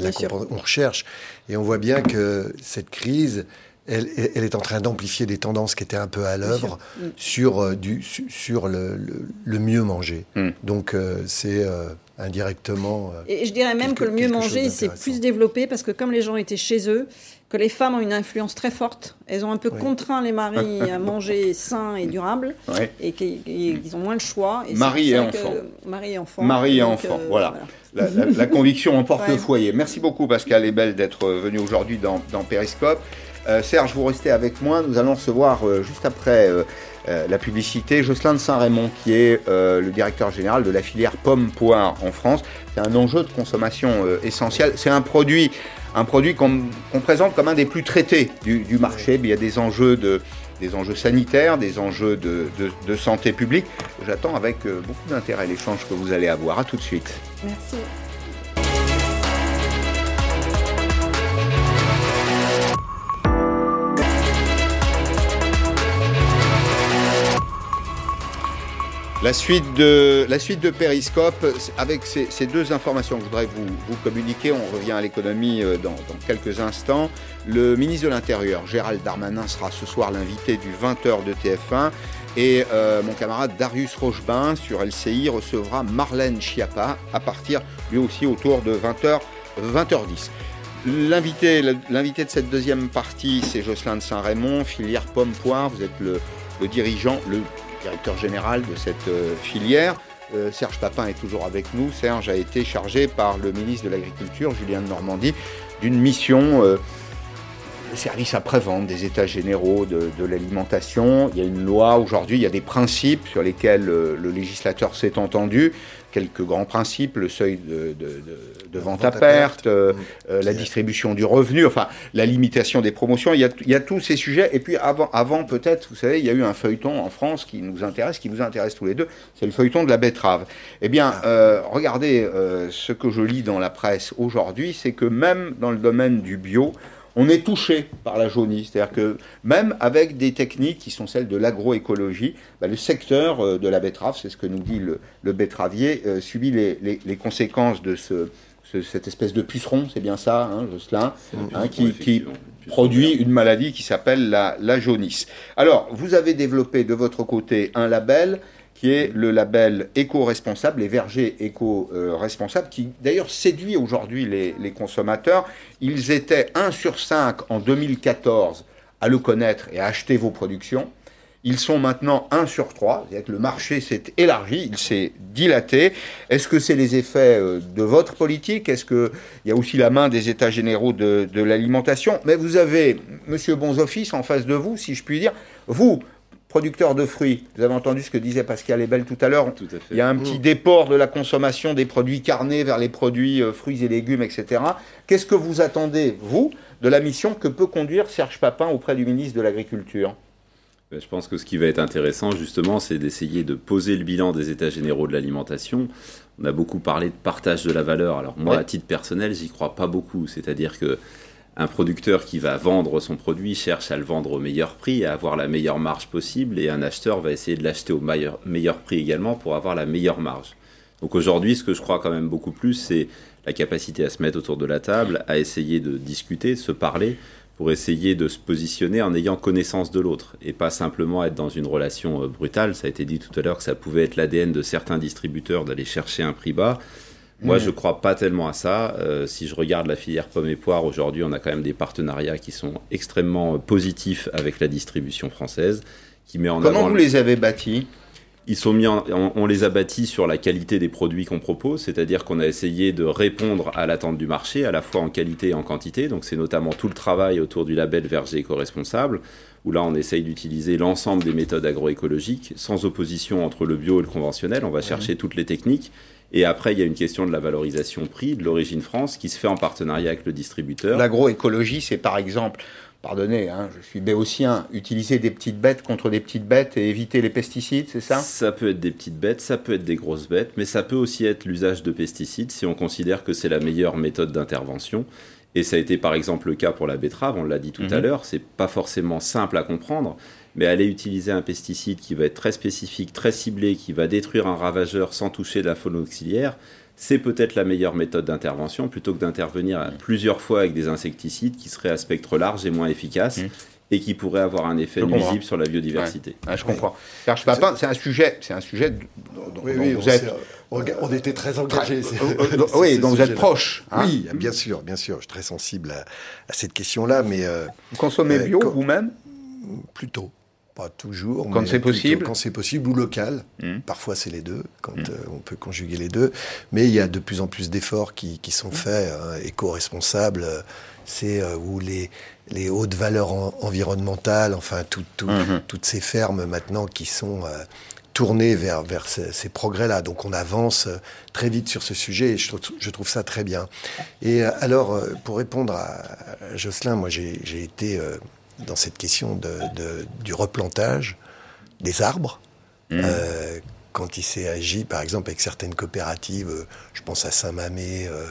on recherche. Et on voit bien que cette crise elle, est en train d'amplifier des tendances qui étaient un peu à l'œuvre mm. sur, euh, du, sur le, mieux manger. Mm. Donc euh, c'est euh, indirectement... Et je dirais même que le mieux manger s'est plus développé parce que comme les gens étaient chez eux, que les femmes ont une influence très forte. Elles ont un peu contraint les maris à manger sain et durable et qu'ils ont moins le choix. Et Marie, et enfant. Marie et enfant. Marie et enfant, voilà. La, conviction emporte le foyer. Merci beaucoup Pascal et Belle d'être venu aujourd'hui dans, dans Périscope. Euh, Serge, vous restez avec moi. Nous allons recevoir euh, juste après euh, la publicité Jocelyn de Saint-Raymond, qui est le directeur général de la filière pomme-poire en France. C'est un enjeu de consommation essentiel. C'est un produit, qu'on présente comme un des plus traités du, marché. il y a des enjeux de, des enjeux sanitaires, des enjeux de, de santé publique. J'attends avec beaucoup d'intérêt l'échange que vous allez avoir. À tout de suite. Merci. La suite de, la suite de Periscope, avec ces, deux informations que je voudrais vous, communiquer, on revient à l'économie euh, dans, quelques instants. Le ministre de l'Intérieur, Gérald Darmanin, sera ce soir l'invité du 20h de TF1. Et euh, mon camarade Darius Rochebain sur LCI recevra Marlène Schiappa à partir lui aussi autour de 20h, 20h10. L'invité, l'invité de cette deuxième partie, c'est Jocelyn de Saint-Raymond, filière pomme-poire. Vous êtes le, le dirigeant, le directeur général de cette euh, filière. Euh, Serge Papin est toujours avec nous. Serge a été chargé par le ministre de l'Agriculture, Julien de Normandie, d'une mission euh, le service après-vente des états généraux de, l'alimentation. Il y a une loi aujourd'hui, il y a des principes sur lesquels le législateur s'est entendu quelques grands principes, le seuil de, vente, à, perte, euh, mmh. euh, la distribution du revenu, enfin la limitation des promotions, il y a, tous ces sujets. Et puis avant, avant peut-être, vous savez, il y a eu un feuilleton en France qui nous intéresse, qui vous intéresse tous les deux, c'est le feuilleton de la betterave. Eh bien, ah. euh, regardez ce que je lis dans la presse aujourd'hui, c'est que même dans le domaine du bio, on est touché par la jaunisse. C'est-à-dire que même avec des techniques qui sont celles de l'agroécologie, bah, le secteur euh, de la betterave, c'est ce que nous dit le, le betteravier, euh, subit les, conséquences de ce, cette espèce de puceron, c'est bien ça, hein, Jocelyn, hein, qui, produit une maladie qui s'appelle la, la jaunisse. Alors, vous avez développé de votre côté un label qui est le label éco-responsable, les vergers éco-responsables, qui d'ailleurs séduit aujourd'hui les, consommateurs. Ils étaient 1 sur 5 en 2014 à le connaître et à acheter vos productions. Ils sont maintenant 1 sur 3, c'est-à-dire que le marché s'est élargi, il s'est dilaté. Est-ce que c'est les effets euh, de votre politique? Est-ce qu'il y a aussi la main des États généraux de, l'alimentation? Mais vous avez M. Bonzoffice en face de vous, si je puis dire. Vous, producteurs de fruits, vous avez entendu ce que disait Pascal Ebel tout à l'heure. Il y a un petit mmh. déport de la consommation des produits carnés vers les produits euh, fruits et légumes, etc. Qu'est-ce que vous attendez, vous, de la mission que peut conduire Serge Papin auprès du ministre de l'Agriculture? Ben, je pense que ce qui va être intéressant, justement, c'est d'essayer de poser le bilan des États généraux de l'alimentation. On a beaucoup parlé de partage de la valeur. Alors moi, à titre personnel, j'y crois pas beaucoup. C'est-à-dire que Un producteur qui va vendre son produit cherche à le vendre au meilleur prix, à avoir la meilleure marge possible, et un acheteur va essayer de l'acheter au meilleur, meilleur prix également pour avoir la meilleure marge. Donc aujourd'hui, ce que je crois quand même beaucoup plus, c'est la capacité à se mettre autour de la table, à essayer de discuter, de se parler, pour essayer de se positionner en ayant connaissance de l'autre et pas simplement être dans une relation euh, brutale. Ça a été dit tout à l'heure que ça pouvait être l'ADN de certains distributeurs d'aller chercher un prix bas. Moi, je ne crois pas tellement à ça. Euh, si je regarde la filière pommes et poires, aujourd'hui, on a quand même des partenariats qui sont extrêmement positifs avec la distribution française, qui met en Comment vous les avez bâtis? Ils sont mis on, les a bâtis sur la qualité des produits qu'on propose, c'est-à-dire qu'on a essayé de répondre à l'attente du marché, à la fois en qualité et en quantité. Donc c'est notamment tout le travail autour du label verger éco-responsable, où là on essaye d'utiliser l'ensemble des méthodes agroécologiques, sans opposition entre le bio et le conventionnel. On va chercher toutes les techniques. Et après, il y a une question de la valorisation prix, de l'origine France, qui se fait en partenariat avec le distributeur. L'agroécologie, c'est par exemple pardonnez, hein, je suis béotien, utiliser des petites bêtes contre des petites bêtes et éviter les pesticides, c'est ça? Ça peut être des petites bêtes, ça peut être des grosses bêtes, mais ça peut aussi être l'usage de pesticides si on considère que c'est la meilleure méthode d'intervention. Et ça a été par exemple le cas pour la betterave, on l'a dit tout à mhm. l'heure, c'est pas forcément simple à comprendre, mais aller utiliser un pesticide qui va être très spécifique, très ciblé, qui va détruire un ravageur sans toucher la faune auxiliaire, c'est peut-être la meilleure méthode d'intervention plutôt que d'intervenir plusieurs fois avec des insecticides qui seraient à spectre large et moins efficaces. Mmh. Et qui pourraient avoir un effet nuisible sur la biodiversité. je comprends. Serge Papin, c'est un sujet, c'est un sujet dont, vous êtes. On était très engagés. oui, donc vous êtes proche. Hein. oui, bien sûr, bien sûr. Je suis très sensible à, cette question-là, mais. Euh, vous consommez bio vous-même? Plutôt. Pas toujours. Quand c'est possible Quand c'est possible, ou local. Hmm. Parfois, c'est les deux, quand hmm. euh, on peut conjuguer les deux. Mais il y a de plus en plus d'efforts qui, qui, sont hmm. faits, hein, éco-responsables. Euh, c'est euh, où les, les hautes valeurs environnementales, enfin, toutes ces fermes maintenant qui sont tournées vers, vers ces, progrès-là. Donc on avance très vite sur ce sujet et je, je trouve ça très bien. Et alors, pour répondre à, Jocelyn, moi j'ai été dans cette question de, du replantage des arbres. Mmh. Euh, quand il s'est agi, par exemple, avec certaines coopératives, euh, je pense à Saint-Mamé, euh,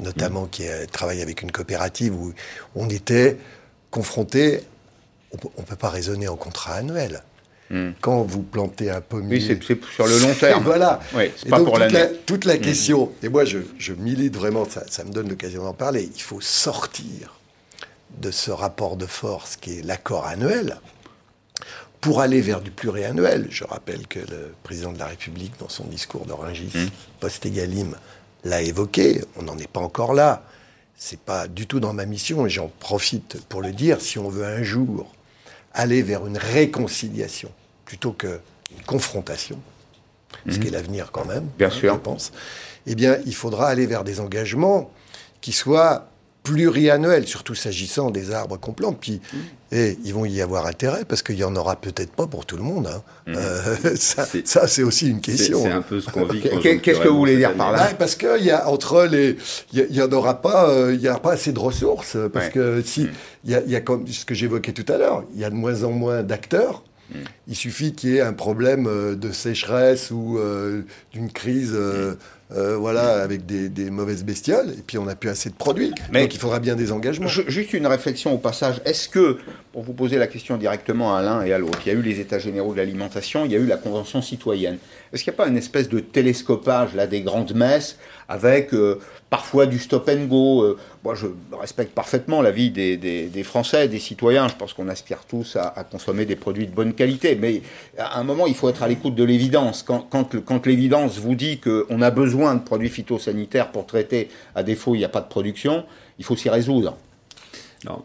notamment, mmh. qui travaille avec une coopérative où on était confronté, on ne peut pas raisonner en contrat annuel. Mmh. Quand vous plantez un pommier. Oui, c'est sur le long terme. voilà. Oui, c'est pas pour toute la, toute la question, et moi je, je milite vraiment, ça, ça me donne l'occasion d'en parler, il faut sortir de ce rapport de force qui est l'accord annuel pour aller vers du pluriannuel. Je rappelle que le président de la République, dans son discours d'Orangis, mmh. post-égalim, l'a évoqué. On n'en est pas encore là. C'est pas du tout dans ma mission, et j'en profite pour le dire. Si on veut un jour aller vers une réconciliation plutôt qu'une confrontation, ce mmh. qui est l'avenir quand même, bien hein, sûr. je pense, eh bien, il faudra aller vers des engagements qui soient pluriannuel, surtout s'agissant des arbres qu'on plante. Puis, mm. et eh, ils vont y avoir intérêt parce qu'il y en aura peut-être pas pour tout le monde. Hein. Mm. Euh, ça, c'est aussi une question. C'est un peu ce qu'on vit. Qu'est-ce que vous voulez dire par là? Parce qu'il y a entre les, il y, en aura pas, euh, il y a pas assez de ressources parce que si, mm. il y, a, y, a, comme ce que j'évoquais tout à l'heure, il y a de moins en moins d'acteurs. Il suffit qu'il y ait un problème euh, de sécheresse ou d'une crise euh, voilà, avec des, mauvaises bestioles, et puis on n'a plus assez de produits. Mais Donc il faudra bien des engagements. juste une réflexion au passage. Est-ce que, pour vous poser la question directement à l'un et à l'autre, il y a eu les États généraux de l'alimentation, il y a eu la Convention citoyenne. Est-ce qu'il n'y a pas une espèce de télescopage là des grandes messes avec euh, parfois du stop and go euh, Moi, je respecte parfaitement la vie des, Français, des citoyens. Je pense qu'on aspire tous à, consommer des produits de bonne qualité. Mais à un moment, il faut être à l'écoute de l'évidence. Quand, quand, quand l'évidence vous dit qu'on a besoin de produits phytosanitaires pour traiter, à défaut, il n'y a pas de production, il faut s'y résoudre.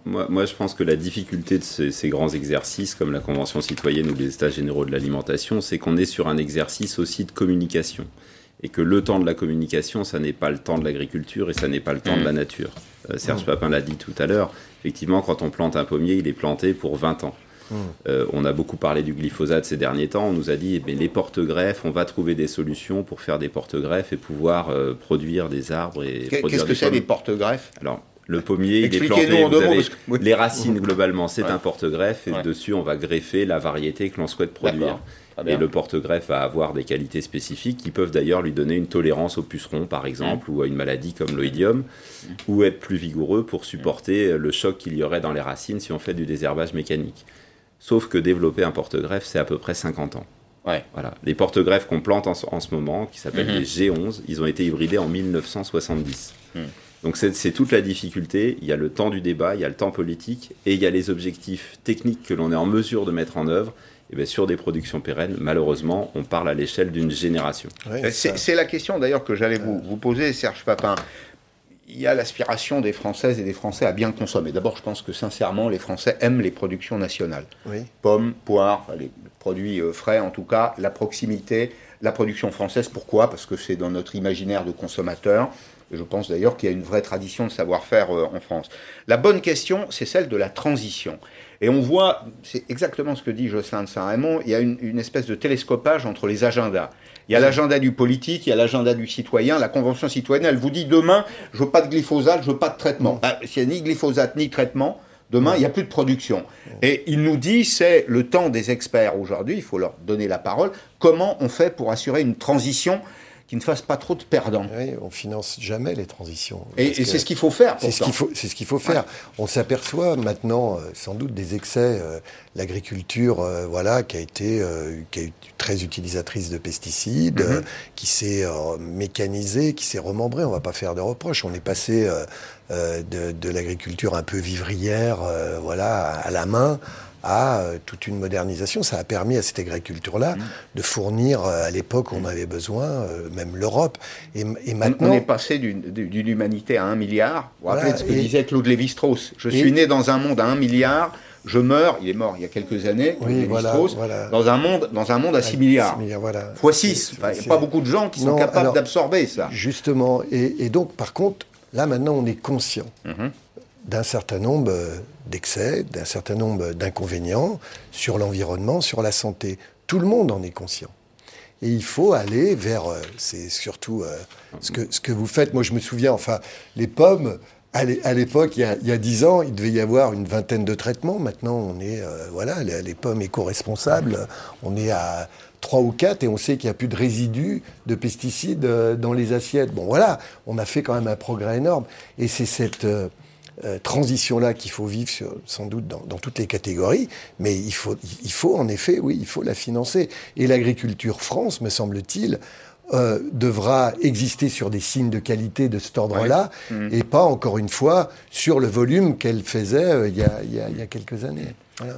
Moi, moi, je pense que la difficulté de ces, ces, grands exercices, comme la Convention citoyenne ou les États généraux de l'alimentation, c'est qu'on est sur un exercice aussi de communication et que le temps de la communication, ça n'est pas le temps de l'agriculture et ça n'est pas le temps de la mm. nature. Euh, Serge mm. Papin l'a dit tout à l'heure, effectivement, quand on plante un pommier, il est planté pour 20 ans. Mm. Euh, on a beaucoup parlé du glyphosate ces derniers temps. On nous a dit, eh les porte-greffes, on va trouver des solutions pour faire des porte-greffes et pouvoir euh, produire des arbres. et Qu'est-ce que c'est les porte-greffes? Alors, Le pommier, il est planté. Vous avez Les racines, globalement, c'est un porte-greffe. Et dessus, on va greffer la variété que l'on souhaite produire. Et le porte-greffe va avoir des qualités spécifiques qui peuvent d'ailleurs lui donner une tolérance au puceron, par exemple, mm. ou à une maladie comme l'oïdium, mm. ou être plus vigoureux pour supporter le choc qu'il y aurait dans les racines si on fait du désherbage mécanique. Sauf que développer un porte-greffe, c'est à peu près 50 ans. Voilà. Les porte-greffes qu'on plante en, ce moment, qui s'appellent les G11, ils ont été hybridés en 1970. Donc c'est toute la difficulté. Il y a le temps du débat, il y a le temps politique, et il y a les objectifs techniques que l'on est en mesure de mettre en œuvre. Et bien sur des productions pérennes, malheureusement, on parle à l'échelle d'une génération. c'est la question d'ailleurs que j'allais vous, vous, poser, Serge Papin il y a l'aspiration des Françaises et des Français à bien consommer. D'abord, je pense que sincèrement, les Français aiment les productions nationales. Pommes, poires, les produits euh, frais en tout cas, la proximité, la production française. Pourquoi? Parce que c'est dans notre imaginaire de consommateur. Je pense d'ailleurs qu'il y a une vraie tradition de savoir-faire euh, en France. La bonne question, c'est celle de la transition. Et on voit, c'est exactement ce que dit Jocelyn de Saint-Raymond, il y a une espèce de télescopage entre les agendas. Il y a l'agenda du politique, il y a l'agenda du citoyen. La Convention citoyenne, elle vous dit demain, je veux pas de glyphosate, je veux pas de traitement. Ah, s'il n'y a ni glyphosate ni traitement, demain, il n'y a plus de production. Et il nous dit, c'est le temps des experts aujourd'hui, il faut leur donner la parole, comment on fait pour assurer une transition qui ne fasse pas trop de perdants. Oui, on finance jamais les transitions. Et, c'est ce qu'il faut faire. C'est ce qu'il faut, c'est ce qu'il faut faire. On s'aperçoit maintenant, euh, sans doute, des excès. Euh, l'agriculture, euh, voilà, qui a été, qui a été très utilisatrice de pesticides, mhm. qui s'est mécanisée, qui s'est remembrée. On va pas faire de reproches. On est passé de, de l'agriculture un peu vivrière, voilà, à la main à euh, toute une modernisation. Ça a permis à cette agriculture-là mmh. de fournir euh, à l'époque où on avait besoin, euh, même l'Europe. Et, maintenant, on est passé d'une humanité à un milliard. Vous vous rappelez de ce que disait Claude Lévi-Strauss Je suis né dans un monde à un milliard. Je meurs, il est mort il y a quelques années, oui, voilà, dans un monde, dans un monde à 6 milliards. 6 milliards voilà. Fois 6. Il n'y a pas beaucoup de gens qui sont capables d'absorber ça. Justement. Et, donc, par contre, là maintenant, on est conscient. Mmh d'un certain nombre d'excès, d'un certain nombre d'inconvénients sur l'environnement, sur la santé. Tout le monde en est conscient. Et il faut aller vers, euh, c'est surtout euh, ce, que, ce que vous faites. Moi, je me souviens, enfin, les pommes, à l'époque, il, y a dix ans, il devait y avoir une vingtaine de traitements. Maintenant, on est, euh, voilà, les, pommes éco-responsables, on est à trois ou quatre et on sait qu'il n'y a plus de résidus de pesticides dans les assiettes. Bon, voilà, on a fait quand même un progrès énorme. Et c'est cette euh, transition-là qu'il faut vivre sans doute dans, toutes les catégories, mais il faut, il faut en effet, oui, il faut la financer. Et l'agriculture France, me semble-t-il, euh, devra exister sur des signes de qualité de cet ordre-là, mmh. et pas, encore une fois, sur le volume qu'elle faisait euh, il, y a, il, y a, quelques années.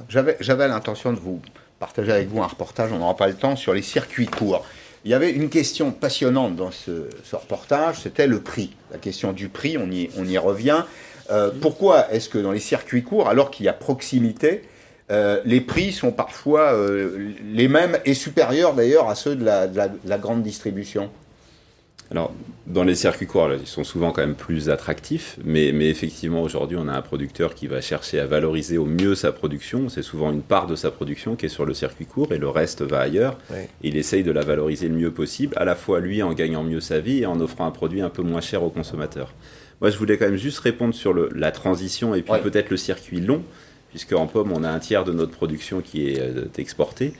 J'avais l'intention de vous partager avec vous un reportage, on n'aura pas le temps, sur les circuits courts. Il y avait une question passionnante dans ce, ce reportage, c'était le prix. La question du prix, on y, on y revient. Euh, pourquoi est-ce que dans les circuits courts, alors qu'il y a proximité, euh, les prix sont parfois euh, les mêmes et supérieurs d'ailleurs à ceux de la, grande distribution? Alors, dans les circuits courts, ils sont souvent quand même plus attractifs, mais, effectivement, aujourd'hui, on a un producteur qui va chercher à valoriser au mieux sa production. C'est souvent une part de sa production qui est sur le circuit court et le reste va ailleurs. Il essaye de la valoriser le mieux possible, à la fois lui en gagnant mieux sa vie et en offrant un produit un peu moins cher aux consommateurs. Moi, je voulais quand même juste répondre sur la transition et puis peut-être le circuit long, puisque en pomme, on a un tiers de notre production qui est euh, exportée.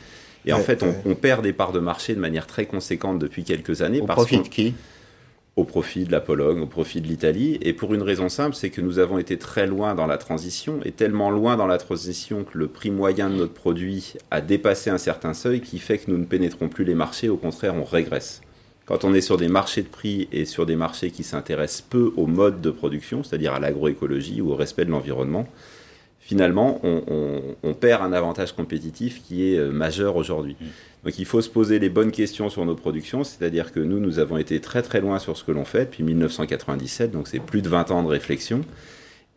Et en fait, on, perd des parts de marché de manière très conséquente depuis quelques années. Au profit de qui? Au profit de la Pologne, au profit de l'Italie. Et pour une raison simple, c'est que nous avons été très loin dans la transition, et tellement loin dans la transition que le prix moyen de notre produit a dépassé un certain seuil qui fait que nous ne pénétrons plus les marchés, au contraire, on régresse. Quand on est sur des marchés de prix et sur des marchés qui s'intéressent peu au mode de production, c'est-à-dire à, l'agroécologie ou au respect de l'environnement, finalement, on, perd un avantage compétitif qui est euh, majeur aujourd'hui. Mm. Donc il faut se poser les bonnes questions sur nos productions, c'est-à-dire que nous, nous avons été très très loin sur ce que l'on fait depuis 1997, donc c'est plus de 20 ans de réflexion.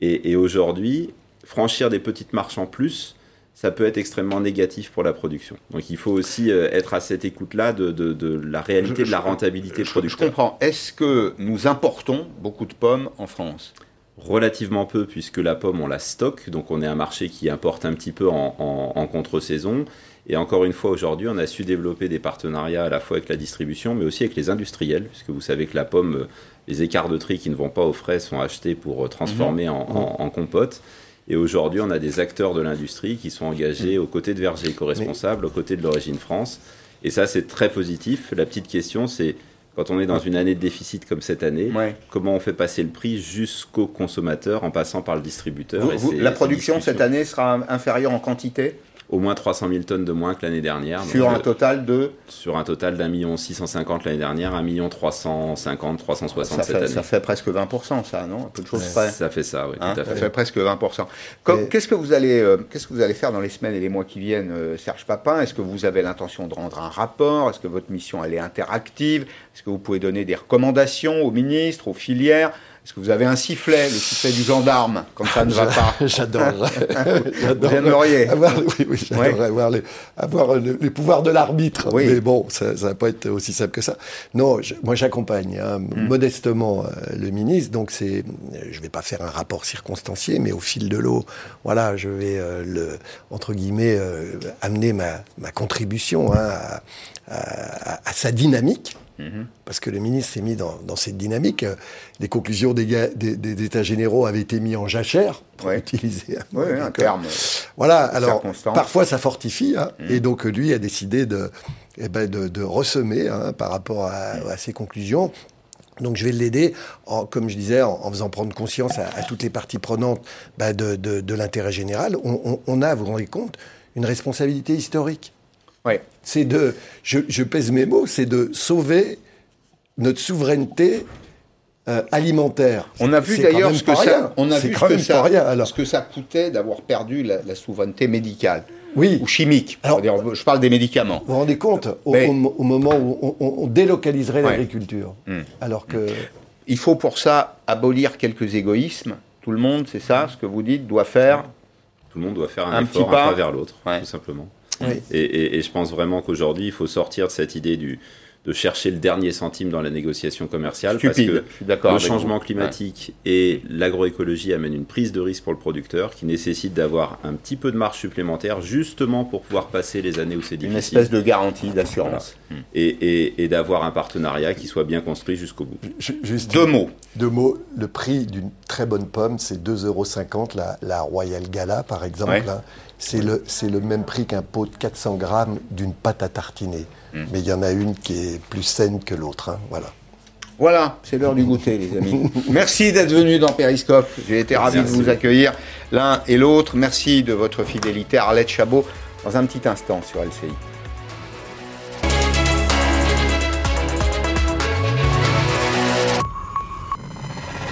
Et, et aujourd'hui, franchir des petites marches en plus, ça peut être extrêmement négatif pour la production. Donc il faut aussi euh, être à cette écoute-là de, la réalité de la rentabilité je, producteur. Je comprends. Est-ce que nous importons beaucoup de pommes en France? Relativement peu, puisque la pomme, on la stocke. Donc on est un marché qui importe un petit peu en, contre-saison. Et encore une fois, aujourd'hui, on a su développer des partenariats à la fois avec la distribution, mais aussi avec les industriels, puisque vous savez que la pomme, euh, les écarts de tri qui ne vont pas aux frais sont achetés pour euh, transformer en, en, compote. Et aujourd'hui, on a des acteurs de l'industrie qui sont engagés aux côtés de Verger éco-responsable, aux côtés de l'origine France. Et ça, c'est très positif. La petite question, c'est quand on est dans une année de déficit comme cette année, comment on fait passer le prix jusqu'au consommateur en passant par le distributeur La production cette année sera inférieure en quantité? Au moins 300 000 tonnes de moins que l'année dernière. Sur un total de Sur un total d'un million 650 l'année dernière, un million 350, 360 cette année. Ça fait presque 20%, ça, non? Un peu de choses près. Ça fait ça, oui, hein, tout à fait. Ça fait presque 20%. Qu'est-ce que vous allez, euh, qu'est-ce que vous allez faire dans les semaines et les mois qui viennent, euh, Serge Papin? Est-ce que vous avez l'intention de rendre un rapport? Est-ce que votre mission elle est interactive? Est-ce que vous pouvez donner des recommandations aux ministres, aux filières? Est-ce que vous avez un sifflet, le sifflet du gendarme, quand ça ne va pas J'adorerais. vous aimeriez avoir, Oui, oui j'adorerais avoir, les, avoir les, pouvoirs de l'arbitre. Mais bon, ça ne va pas être aussi simple que ça. Non, moi j'accompagne hein, hmm. modestement euh, le ministre, donc c'est, je ne vais pas faire un rapport circonstancié, mais au fil de l'eau, voilà, je vais, euh, le, entre guillemets, euh, amener ma, ma contribution hein, à, à, sa dynamique. Parce que le ministre s'est mis dans, cette dynamique. Les conclusions des, des, États généraux avaient été mises en jachère, pour utiliser un, terme. Voilà, alors parfois ça fortifie, hein, mhm. et donc lui a décidé de, eh ben, de, ressemer hein, par rapport à, ses conclusions. Donc je vais l'aider, comme je disais, en, faisant prendre conscience à, toutes les parties prenantes bah, de, l'intérêt général. On, on, a, vous vous rendez compte, une responsabilité historique. C'est de, je, pèse mes mots, c'est de sauver notre souveraineté euh, alimentaire. On a vu d'ailleurs ce que ça, on a vu ce que ça, ce que ça coûtait d'avoir perdu la, souveraineté médicale. Oui. Ou chimique. je parle des médicaments. Vous vous rendez compte au, moment où on, délocaliserait l'agriculture, hmm. alors que il faut pour ça abolir quelques égoïsmes. Tout le monde, c'est ça, ce que vous dites, doit faire. Tout le monde doit faire un, effort petit pas. un pas vers l'autre, tout simplement. Et, je pense vraiment qu'aujourd'hui, il faut sortir de cette idée du, de chercher le dernier centime dans la négociation commerciale parce que le changement climatique et l'agroécologie amènent une prise de risque pour le producteur qui nécessite d'avoir un petit peu de marge supplémentaire justement pour pouvoir passer les années où c'est difficile. Une espèce de garantie d'assurance. Et, d'avoir un partenariat qui soit bien construit jusqu'au bout. juste deux mots. Deux mots. Le prix d'une très bonne pomme, c'est 2,50 euros la, la Royal Gala par exemple. Hein c'est le, le, même prix qu'un pot de 400 grammes d'une pâte à tartiner. Hmm. Mais il y en a une qui est plus saine que l'autre. Hein, voilà. Voilà, c'est l'heure du goûter, les amis. Merci d'être venu dans Périscope. J'ai été ravi de vous accueillir l'un et l'autre. Merci de votre fidélité. Arlette Chabot, dans un petit instant sur LCI.